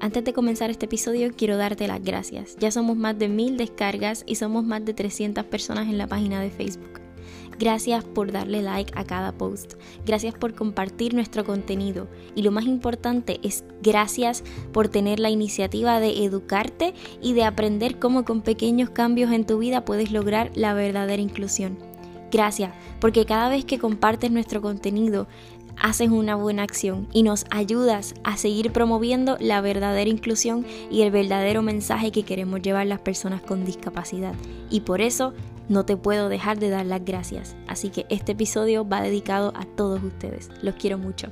Antes de comenzar este episodio quiero darte las gracias. Ya somos más de mil descargas y somos más de 300 personas en la página de Facebook. Gracias por darle like a cada post. Gracias por compartir nuestro contenido. Y lo más importante es gracias por tener la iniciativa de educarte y de aprender cómo con pequeños cambios en tu vida puedes lograr la verdadera inclusión. Gracias, porque cada vez que compartes nuestro contenido, haces una buena acción y nos ayudas a seguir promoviendo la verdadera inclusión y el verdadero mensaje que queremos llevar las personas con discapacidad. Y por eso no te puedo dejar de dar las gracias. Así que este episodio va dedicado a todos ustedes. Los quiero mucho.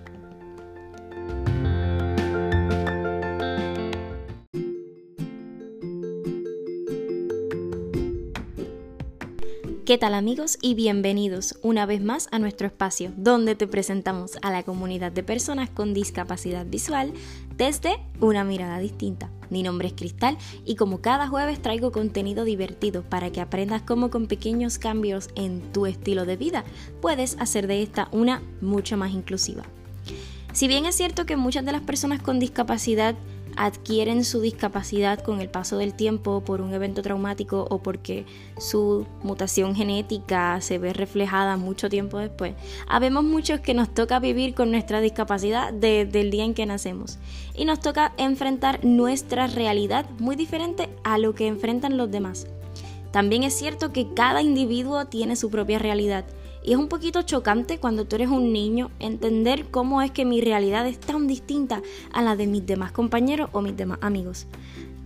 ¿Qué tal amigos y bienvenidos una vez más a nuestro espacio donde te presentamos a la comunidad de personas con discapacidad visual desde una mirada distinta? Mi nombre es Cristal y como cada jueves traigo contenido divertido para que aprendas cómo con pequeños cambios en tu estilo de vida puedes hacer de esta una mucho más inclusiva. Si bien es cierto que muchas de las personas con discapacidad adquieren su discapacidad con el paso del tiempo por un evento traumático o porque su mutación genética se ve reflejada mucho tiempo después. Habemos muchos que nos toca vivir con nuestra discapacidad desde el día en que nacemos y nos toca enfrentar nuestra realidad muy diferente a lo que enfrentan los demás. También es cierto que cada individuo tiene su propia realidad y es un poquito chocante cuando tú eres un niño entender cómo es que mi realidad es tan distinta a la de mis demás compañeros o mis demás amigos.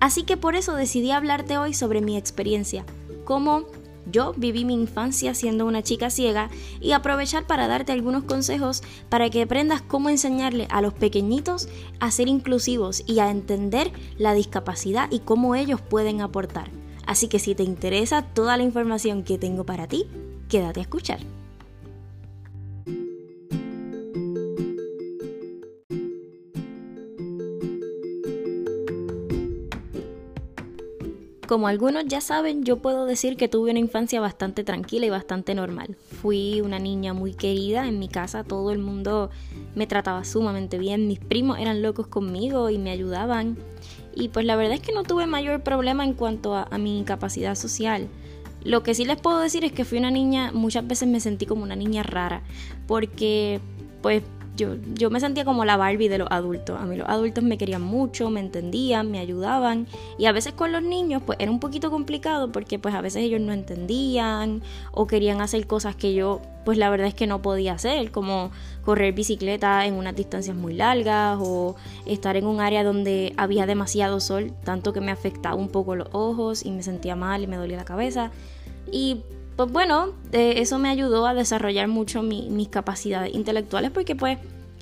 Así que por eso decidí hablarte hoy sobre mi experiencia, cómo yo viví mi infancia siendo una chica ciega y aprovechar para darte algunos consejos para que aprendas cómo enseñarle a los pequeñitos a ser inclusivos y a entender la discapacidad y cómo ellos pueden aportar. Así que si te interesa toda la información que tengo para ti, quédate a escuchar. Como algunos ya saben, yo puedo decir que tuve una infancia bastante tranquila y bastante normal. Fui una niña muy querida en mi casa, todo el mundo me trataba sumamente bien, mis primos eran locos conmigo y me ayudaban. Y pues la verdad es que no tuve mayor problema en cuanto a, mi capacidad social. Lo que sí les puedo decir es que fui una niña, muchas veces me sentí como una niña rara, porque pues yo, me sentía como la Barbie de los adultos. A mí los adultos me querían mucho, me entendían, me ayudaban. Y a veces con los niños pues era un poquito complicado porque pues a veces ellos no entendían o querían hacer cosas que yo pues la verdad es que no podía hacer, como correr bicicleta en unas distancias muy largas o estar en un área donde había demasiado sol, tanto que me afectaba un poco los ojos y me sentía mal y me dolía la cabeza. Y pues bueno, eh, eso me ayudó a desarrollar mucho mis capacidades intelectuales porque pues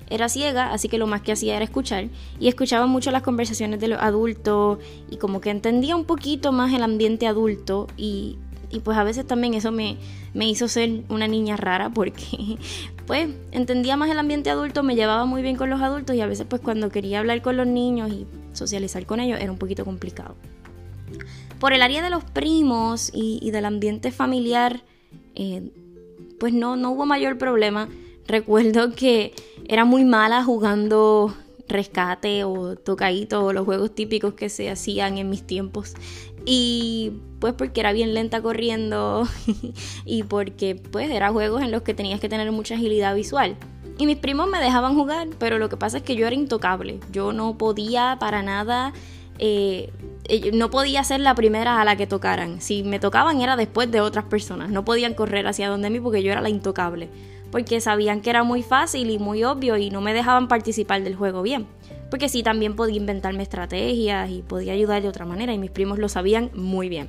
era ciega, así que lo más que hacía era escuchar y escuchaba mucho las conversaciones de los adultos y como que entendía un poquito más el ambiente adulto y, pues a veces también eso me, me hizo ser una niña rara porque pues entendía más el ambiente adulto, me llevaba muy bien con los adultos y a veces pues cuando quería hablar con los niños y socializar con ellos era un poquito complicado. Por el área de los primos y, del ambiente familiar, eh, pues no, no hubo mayor problema. Recuerdo que era muy mala jugando rescate o tocadito o los juegos típicos que se hacían en mis tiempos. Y pues porque era bien lenta corriendo y porque pues eran juegos en los que tenías que tener mucha agilidad visual. Y mis primos me dejaban jugar, pero lo que pasa es que yo era intocable. Yo no podía para nada eh, no podía ser la primera a la que tocaran. Si me tocaban era después de otras personas. No podían correr hacia donde mí porque yo era la intocable. Porque sabían que era muy fácil y muy obvio y no me dejaban participar del juego bien. Porque sí, también podía inventarme estrategias y podía ayudar de otra manera y mis primos lo sabían muy bien.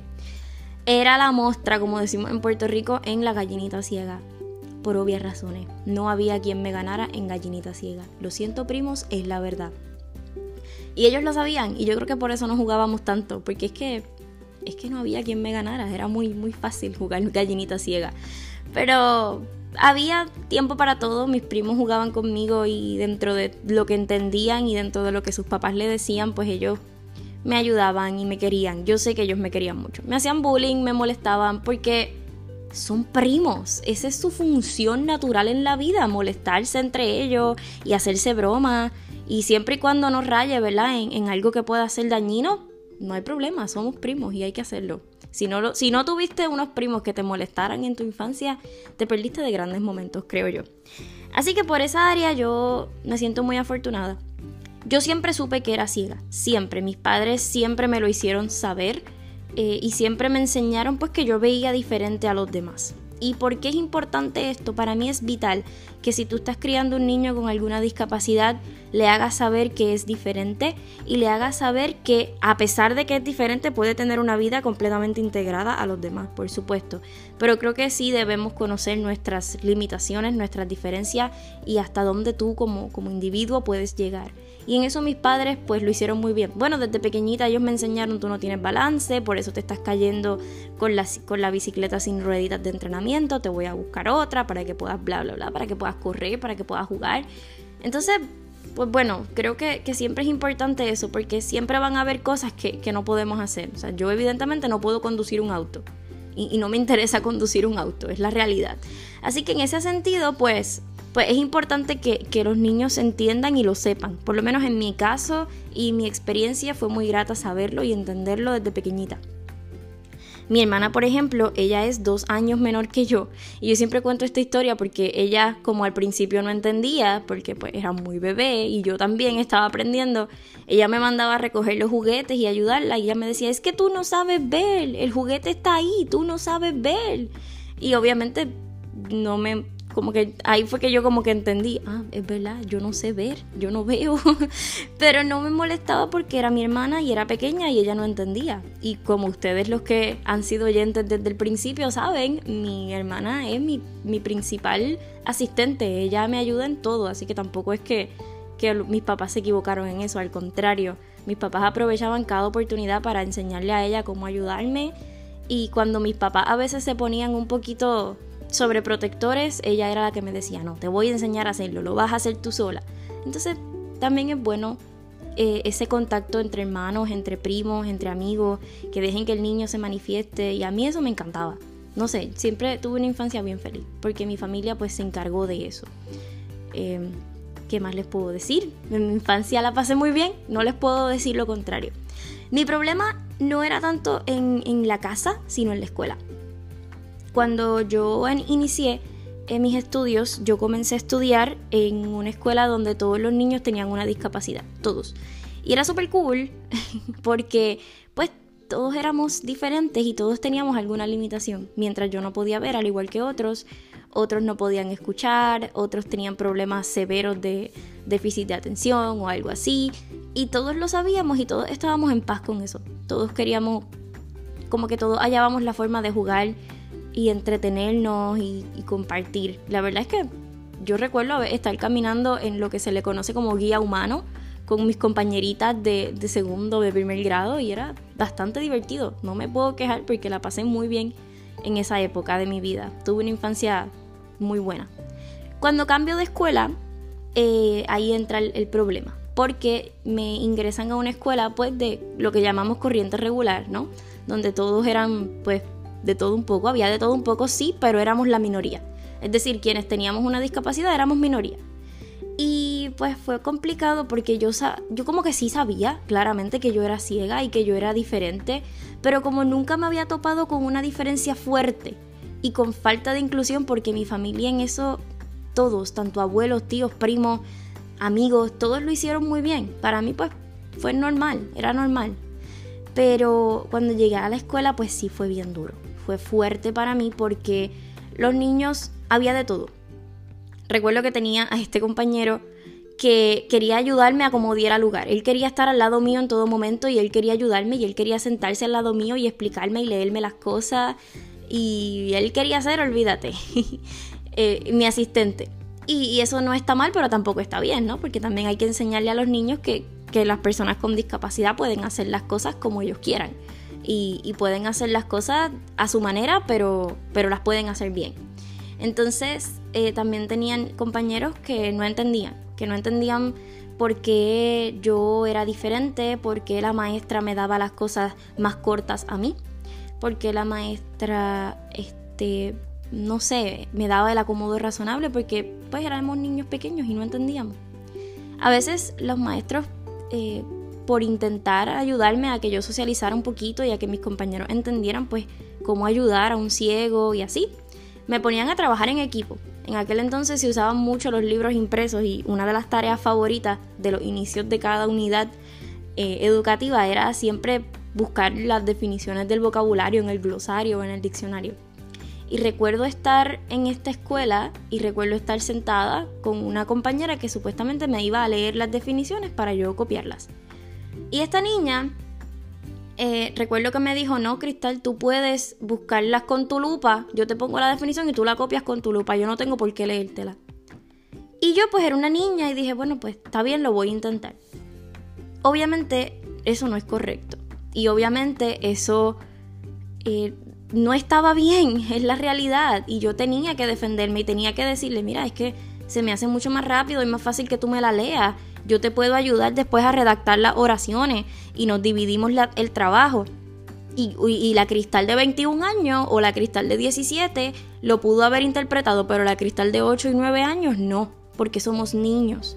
Era la mostra, como decimos en Puerto Rico, en la gallinita ciega. Por obvias razones. No había quien me ganara en gallinita ciega. Lo siento primos, es la verdad. Y ellos lo sabían y yo creo que por eso no jugábamos tanto, porque es que es que no había quien me ganara, era muy muy fácil jugar gallinita ciega. Pero había tiempo para todo, mis primos jugaban conmigo y dentro de lo que entendían y dentro de lo que sus papás le decían, pues ellos me ayudaban y me querían. Yo sé que ellos me querían mucho. Me hacían bullying, me molestaban porque son primos. Esa es su función natural en la vida, molestarse entre ellos y hacerse bromas Y siempre y cuando nos raye, ¿verdad? En, algo que pueda ser dañino, no hay problema, somos primos y hay que hacerlo. Si no, si no tuviste unos primos que te molestaran en tu infancia, te perdiste de grandes momentos, creo yo. Así que por esa área yo me siento muy afortunada. Yo siempre supe que era ciega, siempre. Mis padres siempre me lo hicieron saber eh, y siempre me enseñaron pues que yo veía diferente a los demás. ¿Y por qué es importante esto? Para mí es vital que si tú estás criando un niño con alguna discapacidad, le hagas saber que es diferente y le hagas saber que a pesar de que es diferente puede tener una vida completamente integrada a los demás, por supuesto. Pero creo que sí debemos conocer nuestras limitaciones, nuestras diferencias y hasta dónde tú como, como individuo puedes llegar. Y en eso mis padres pues lo hicieron muy bien. Bueno, desde pequeñita ellos me enseñaron tú no tienes balance, por eso te estás cayendo con la, con la bicicleta sin rueditas de entrenamiento, te voy a buscar otra para que puedas bla, bla, bla, para que puedas correr, para que puedas jugar. Entonces, pues bueno, creo que, siempre es importante eso, porque siempre van a haber cosas que, no podemos hacer. O sea, yo evidentemente no puedo conducir un auto. Y, no me interesa conducir un auto, es la realidad. Así que en ese sentido, pues pues es importante que, los niños entiendan y lo sepan. Por lo menos en mi caso y mi experiencia fue muy grata saberlo y entenderlo desde pequeñita. Mi hermana, por ejemplo, ella es dos años menor que yo. Y yo siempre cuento esta historia porque ella, como al principio no entendía, porque pues era muy bebé y yo también estaba aprendiendo, ella me mandaba a recoger los juguetes y ayudarla. Y ella me decía, es que tú no sabes ver, el juguete está ahí, tú no sabes ver. Y obviamente no me como que ahí fue que yo como que entendí, ah, es verdad, yo no sé ver, yo no veo, pero no me molestaba porque era mi hermana y era pequeña y ella no entendía. Y como ustedes los que han sido oyentes desde el principio saben, mi hermana es mi, mi principal asistente, ella me ayuda en todo, así que tampoco es que, que mis papás se equivocaron en eso, al contrario, mis papás aprovechaban cada oportunidad para enseñarle a ella cómo ayudarme. Y cuando mis papás a veces se ponían un poquito sobre protectores, ella era la que me decía, no, te voy a enseñar a hacerlo, lo vas a hacer tú sola. Entonces también es bueno eh, ese contacto entre hermanos, entre primos, entre amigos, que dejen que el niño se manifieste y a mí eso me encantaba. No sé, siempre tuve una infancia bien feliz, porque mi familia pues se encargó de eso. Em, ¿Qué más les puedo decir? En mi infancia la pasé muy bien, no les puedo decir lo contrario. Mi problema no era tanto en, en la casa, sino en la escuela. Cuando yo inicié en mis estudios, yo comencé a estudiar en una escuela donde todos los niños tenían una discapacidad, todos. Y era súper cool porque pues todos éramos diferentes y todos teníamos alguna limitación. Mientras yo no podía ver al igual que otros, otros no podían escuchar, otros tenían problemas severos de déficit de atención o algo así. Y todos lo sabíamos y todos estábamos en paz con eso. Todos queríamos, como que todos hallábamos la forma de jugar y entretenernos y, compartir. La verdad es que yo recuerdo estar caminando en lo que se le conoce como guía humano con mis compañeritas de, de segundo, de primer grado y era bastante divertido. No me puedo quejar porque la pasé muy bien en esa época de mi vida. Tuve una infancia muy buena. Cuando cambio de escuela, eh, ahí entra el, el, problema, porque me ingresan a una escuela pues de lo que llamamos corriente regular, ¿no? Donde todos eran pues de todo un poco, había de todo un poco, sí, pero éramos la minoría. Es decir, quienes teníamos una discapacidad éramos minoría. Y pues fue complicado porque yo, yo como que sí sabía claramente que yo era ciega y que yo era diferente, pero como nunca me había topado con una diferencia fuerte y con falta de inclusión porque mi familia en eso, todos, tanto abuelos, tíos, primos, amigos, todos lo hicieron muy bien. Para mí pues fue normal, era normal. Pero cuando llegué a la escuela pues sí fue bien duro fue fuerte para mí porque los niños había de todo. Recuerdo que tenía a este compañero que quería ayudarme a como diera lugar. Él quería estar al lado mío en todo momento y él quería ayudarme y él quería sentarse al lado mío y explicarme y leerme las cosas. Y él quería ser, olvídate, eh, mi asistente. Y, eso no está mal, pero tampoco está bien, ¿no? Porque también hay que enseñarle a los niños que, que las personas con discapacidad pueden hacer las cosas como ellos quieran y, pueden hacer las cosas a su manera, pero, pero las pueden hacer bien. Entonces eh, también tenían compañeros que no entendían, que no entendían por qué yo era diferente, por qué la maestra me daba las cosas más cortas a mí, porque la maestra, este, no sé, me daba el acomodo razonable, porque pues éramos niños pequeños y no entendíamos. A veces los maestros, eh, por intentar ayudarme a que yo socializara un poquito y a que mis compañeros entendieran pues cómo ayudar a un ciego y así, me ponían a trabajar en equipo. En aquel entonces se usaban mucho los libros impresos y una de las tareas favoritas de los inicios de cada unidad eh, educativa era siempre buscar las definiciones del vocabulario en el glosario o en el diccionario. Y recuerdo estar en esta escuela y recuerdo estar sentada con una compañera que supuestamente me iba a leer las definiciones para yo copiarlas. Y esta niña, eh, recuerdo que me dijo, no, Cristal, tú puedes buscarlas con tu lupa, yo te pongo la definición y tú la copias con tu lupa, yo no tengo por qué leértela. Y yo pues era una niña y dije, bueno, pues está bien, lo voy a intentar. Obviamente eso no es correcto. Y obviamente eso eh, no estaba bien, es la realidad. Y yo tenía que defenderme y tenía que decirle, mira, es que se me hace mucho más rápido y más fácil que tú me la leas. Yo te puedo ayudar después a redactar las oraciones y nos dividimos el trabajo. Y, y, la cristal de 21 años o la cristal de 17 lo pudo haber interpretado, pero la cristal de 8 y 9 años no, porque somos niños.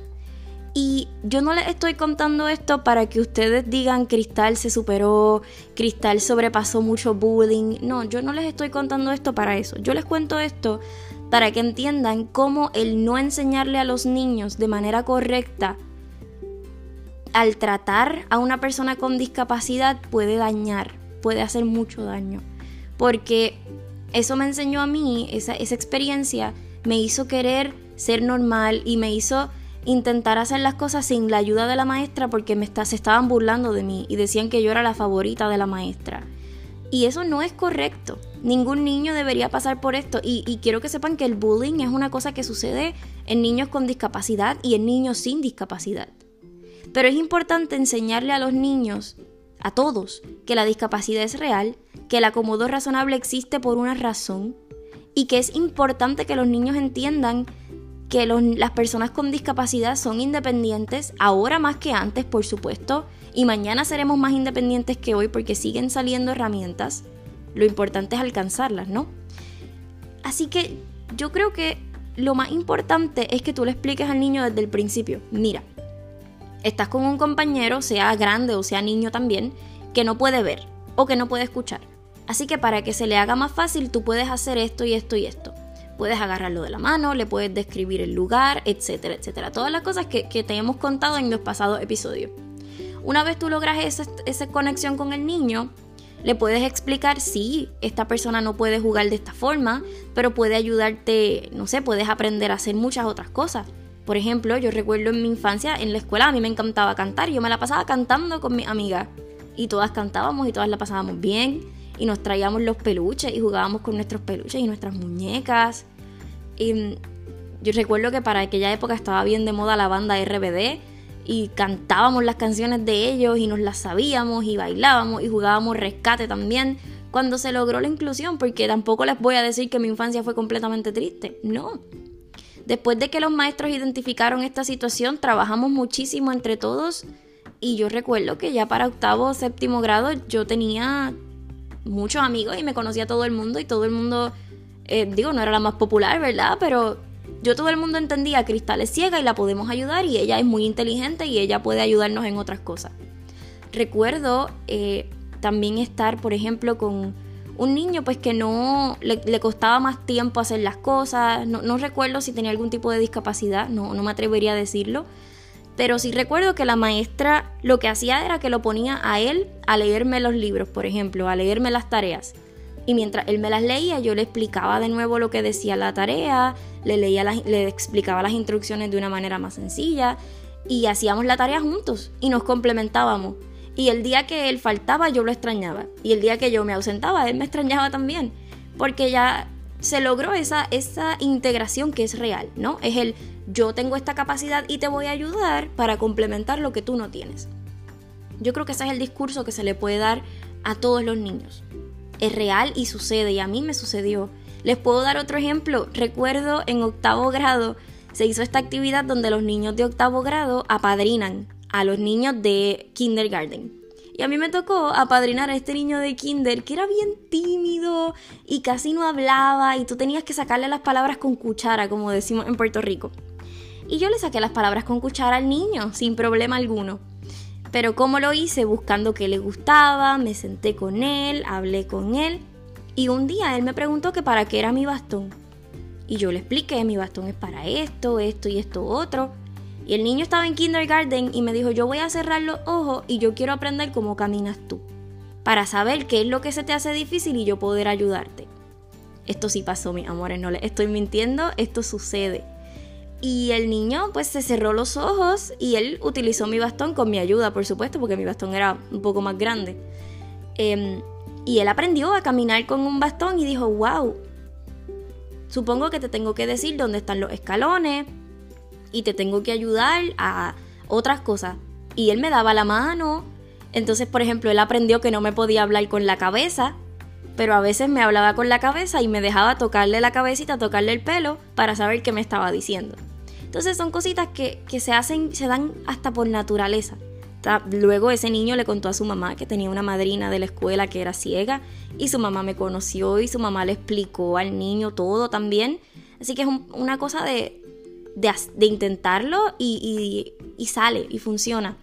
Y yo no les estoy contando esto para que ustedes digan Cristal se superó, Cristal sobrepasó mucho bullying. No, yo no les estoy contando esto para eso. Yo les cuento esto para que entiendan cómo el no enseñarle a los niños de manera correcta al tratar a una persona con discapacidad puede dañar, puede hacer mucho daño. Porque eso me enseñó a mí, esa, esa experiencia me hizo querer ser normal y me hizo intentar hacer las cosas sin la ayuda de la maestra porque me se estaban burlando de mí y decían que yo era la favorita de la maestra. Y eso no es correcto. Ningún niño debería pasar por esto. Y, y, quiero que sepan que el bullying es una cosa que sucede en niños con discapacidad y en niños sin discapacidad. Pero es importante enseñarle a los niños, a todos, que la discapacidad es real, que el acomodo razonable existe por una razón y que es importante que los niños entiendan que las personas con discapacidad son independientes, ahora más que antes, por supuesto, y mañana seremos más independientes que hoy porque siguen saliendo herramientas. Lo importante es alcanzarlas, ¿no? Así que yo creo que lo más importante es que tú le expliques al niño desde el principio, mira, estás con un compañero, sea grande o sea niño también, que no puede ver o que no puede escuchar. Así que para que se le haga más fácil, tú puedes hacer esto y esto y esto puedes agarrarlo de la mano, le puedes describir el lugar, etcétera, etcétera. Todas las cosas que, te hemos contado en los pasados episodios. Una vez tú logras esa, esa conexión con el niño, le puedes explicar, sí, esta persona no puede jugar de esta forma, pero puede ayudarte, no sé, puedes aprender a hacer muchas otras cosas. Por ejemplo, yo recuerdo en mi infancia, en la escuela, a mí me encantaba cantar, yo me la pasaba cantando con mis amigas. Y todas cantábamos y todas la pasábamos bien y nos traíamos los peluches y jugábamos con nuestros peluches y nuestras muñecas. Y mm, yo recuerdo que para aquella época estaba bien de moda la banda RBD y cantábamos las canciones de ellos y nos las sabíamos y bailábamos y jugábamos rescate también cuando se logró la inclusión, porque tampoco les voy a decir que mi infancia fue completamente triste, no. Después de que los maestros identificaron esta situación, trabajamos muchísimo entre todos y yo recuerdo que ya para octavo o séptimo grado yo tenía muchos amigos y me conocía todo el mundo y todo el mundo, eh, digo, no era la más popular, ¿verdad? Pero yo todo el mundo entendía, Cristal es ciega y la podemos ayudar y ella es muy inteligente y ella puede ayudarnos en otras cosas. Recuerdo eh, también estar, por ejemplo, con un niño pues que no le, costaba más tiempo hacer las cosas, no, no, recuerdo si tenía algún tipo de discapacidad, no, no me atrevería a decirlo, pero sí recuerdo que la maestra lo que hacía era que lo ponía a él a leerme los libros, por ejemplo, a leerme las tareas. Y mientras él me las leía, yo le explicaba de nuevo lo que decía la tarea, le, leía le explicaba las instrucciones de una manera más sencilla y hacíamos la tarea juntos y nos complementábamos. Y el día que él faltaba, yo lo extrañaba. Y el día que yo me ausentaba, él me extrañaba también. Porque ya se logró esa, esa integración que es real, ¿no? Es el yo tengo esta capacidad y te voy a ayudar para complementar lo que tú no tienes. Yo creo que ese es el discurso que se le puede dar a todos los niños. Es real y sucede y a mí me sucedió. Les puedo dar otro ejemplo. Recuerdo en octavo grado se hizo esta actividad donde los niños de octavo grado apadrinan a los niños de kindergarten. Y a mí me tocó apadrinar a este niño de kinder que era bien tímido y casi no hablaba y tú tenías que sacarle las palabras con cuchara, como decimos en Puerto Rico. y yo le saqué las palabras con cuchara al niño, sin problema alguno. Pero ¿cómo lo hice? Buscando qué le gustaba, me senté con él, hablé con él y un día él me preguntó que para qué era mi bastón. Y yo le expliqué, mi bastón es para esto, esto y esto otro. Y el niño estaba en kindergarten y me dijo, yo voy a cerrar los ojos y yo quiero aprender cómo caminas tú, para saber qué es lo que se te hace difícil y yo poder ayudarte. Esto sí pasó, mis amores, no le estoy mintiendo, esto sucede. Y el niño pues se cerró los ojos y él utilizó mi bastón con mi ayuda, por supuesto, porque mi bastón era un poco más grande. Em, y él aprendió a caminar con un bastón y dijo, wow, supongo que te tengo que decir dónde están los escalones y te tengo que ayudar a otras cosas. Y él me daba la mano. Entonces, por ejemplo, él aprendió que no me podía hablar con la cabeza, pero a veces me hablaba con la cabeza y me dejaba tocarle la cabecita, tocarle el pelo para saber qué me estaba diciendo. Entonces son cositas que, se hacen, se dan hasta por naturaleza. Luego ese niño le contó a su mamá que tenía una madrina de la escuela que era ciega y su mamá me conoció y su mamá le explicó al niño todo también. Así que es una cosa de, de, intentarlo y, y, sale y funciona.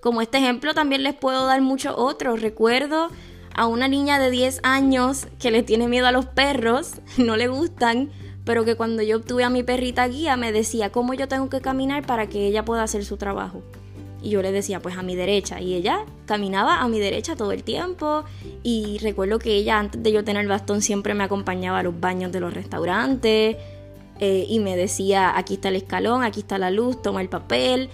Como este ejemplo también les puedo dar muchos otros. Recuerdo a una niña de 10 años que le tiene miedo a los perros, no le gustan, pero que cuando yo obtuve a mi perrita guía me decía cómo yo tengo que caminar para que ella pueda hacer su trabajo. Y yo le decía, pues a mi derecha. Y ella caminaba a mi derecha todo el tiempo. Y recuerdo que ella, antes de yo tener el bastón, siempre me acompañaba a los baños de los restaurantes. Eh, y me decía, aquí está el escalón, aquí está la luz, toma el papel.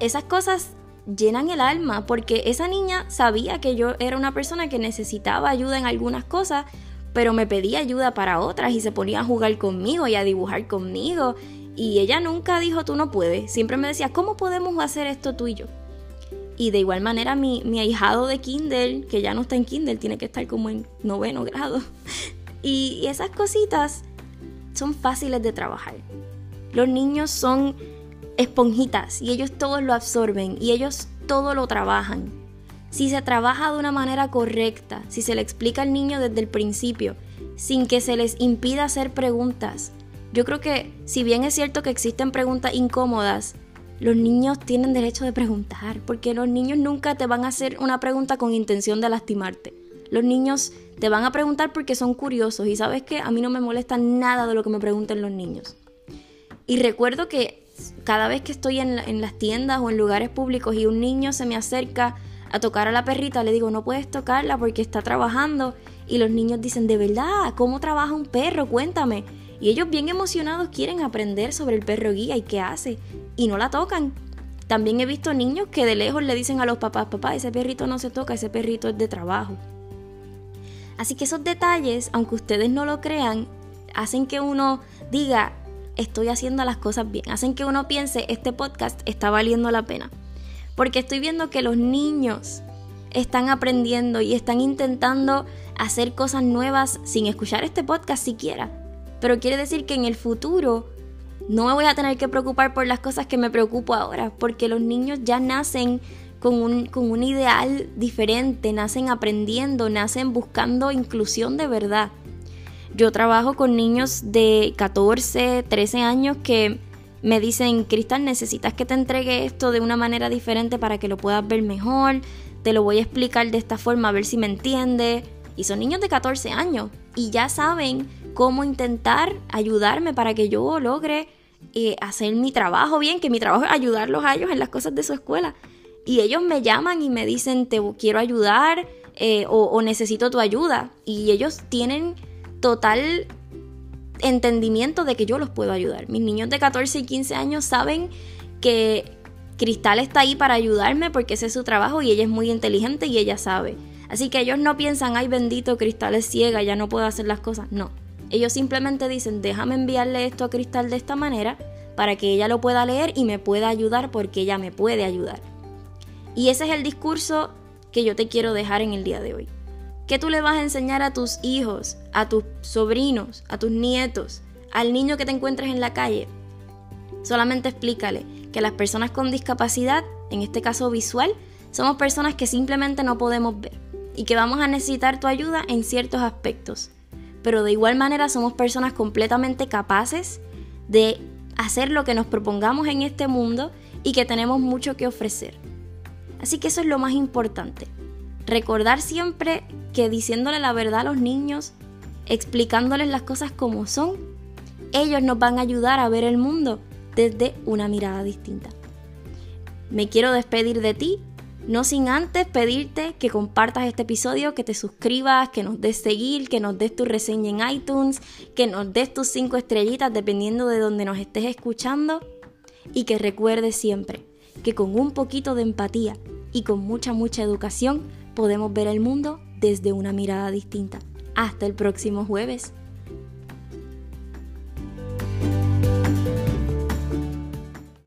Esas cosas llenan el alma porque esa niña sabía que yo era una persona que necesitaba ayuda en algunas cosas, pero me pedía ayuda para otras y se ponía a jugar conmigo y a dibujar conmigo. Y ella nunca dijo tú no puedes, siempre me decía, ¿cómo podemos hacer esto tú y yo? Y de igual manera mi, mi ahijado de Kindle, que ya no está en Kindle, tiene que estar como en noveno grado. y esas cositas son fáciles de trabajar. Los niños son esponjitas y ellos todos lo absorben y ellos todo lo trabajan. Si se trabaja de una manera correcta, si se le explica al niño desde el principio, sin que se les impida hacer preguntas, yo creo que si bien es cierto que existen preguntas incómodas, los niños tienen derecho de preguntar, porque los niños nunca te van a hacer una pregunta con intención de lastimarte. Los niños te van a preguntar porque son curiosos y sabes que a mí no me molesta nada de lo que me pregunten los niños. Y recuerdo que cada vez que estoy en, las tiendas o en lugares públicos y un niño se me acerca a tocar a la perrita, le digo, no puedes tocarla porque está trabajando. Y los niños dicen, de verdad, ¿cómo trabaja un perro? Cuéntame. Y ellos bien emocionados quieren aprender sobre el perro guía y qué hace. Y no la tocan. También he visto niños que de lejos le dicen a los papás, papá, ese perrito no se toca, ese perrito es de trabajo. Así que esos detalles, aunque ustedes no lo crean, hacen que uno diga, estoy haciendo las cosas bien. Hacen que uno piense, este podcast está valiendo la pena. Porque estoy viendo que los niños están aprendiendo y están intentando hacer cosas nuevas sin escuchar este podcast siquiera. Pero quiere decir que en el futuro no me voy a tener que preocupar por las cosas que me preocupo ahora, porque los niños ya nacen con un, con un ideal diferente, nacen aprendiendo, nacen buscando inclusión de verdad. Yo trabajo con niños de 14, 13 años que me dicen, Cristal, necesitas que te entregue esto de una manera diferente para que lo puedas ver mejor, te lo voy a explicar de esta forma a ver si me entiendes. Y son niños de 14 años y ya saben cómo intentar ayudarme para que yo logre eh, hacer mi trabajo bien, que mi trabajo es ayudarlos a ellos en las cosas de su escuela. Y ellos me llaman y me dicen, te quiero ayudar eh, o necesito tu ayuda. Y ellos tienen total entendimiento de que yo los puedo ayudar. Mis niños de 14 y 15 años saben que Cristal está ahí para ayudarme porque ese es su trabajo y ella es muy inteligente y ella sabe. Así que ellos no piensan, ay bendito, Cristal es ciega, ya no puedo hacer las cosas. No, ellos simplemente dicen, déjame enviarle esto a Cristal de esta manera para que ella lo pueda leer y me pueda ayudar porque ella me puede ayudar. Y ese es el discurso que yo te quiero dejar en el día de hoy. ¿Qué tú le vas a enseñar a tus hijos, a tus sobrinos, a tus nietos, al niño que te encuentres en la calle? Solamente explícale que las personas con discapacidad, en este caso visual, somos personas que simplemente no podemos ver y que vamos a necesitar tu ayuda en ciertos aspectos. Pero de igual manera somos personas completamente capaces de hacer lo que nos propongamos en este mundo y que tenemos mucho que ofrecer. Así que eso es lo más importante. Recordar siempre que diciéndole la verdad a los niños, explicándoles las cosas como son, ellos nos van a ayudar a ver el mundo desde una mirada distinta. Me quiero despedir de ti, no sin antes pedirte que compartas este episodio, que te suscribas, que nos des seguir, que nos des tu reseña en iTunes, que nos des tus cinco estrellitas dependiendo de donde nos estés escuchando y que recuerdes siempre que con un poquito de empatía y con mucha, mucha educación podemos ver el mundo desde una mirada distinta. Hasta el próximo jueves.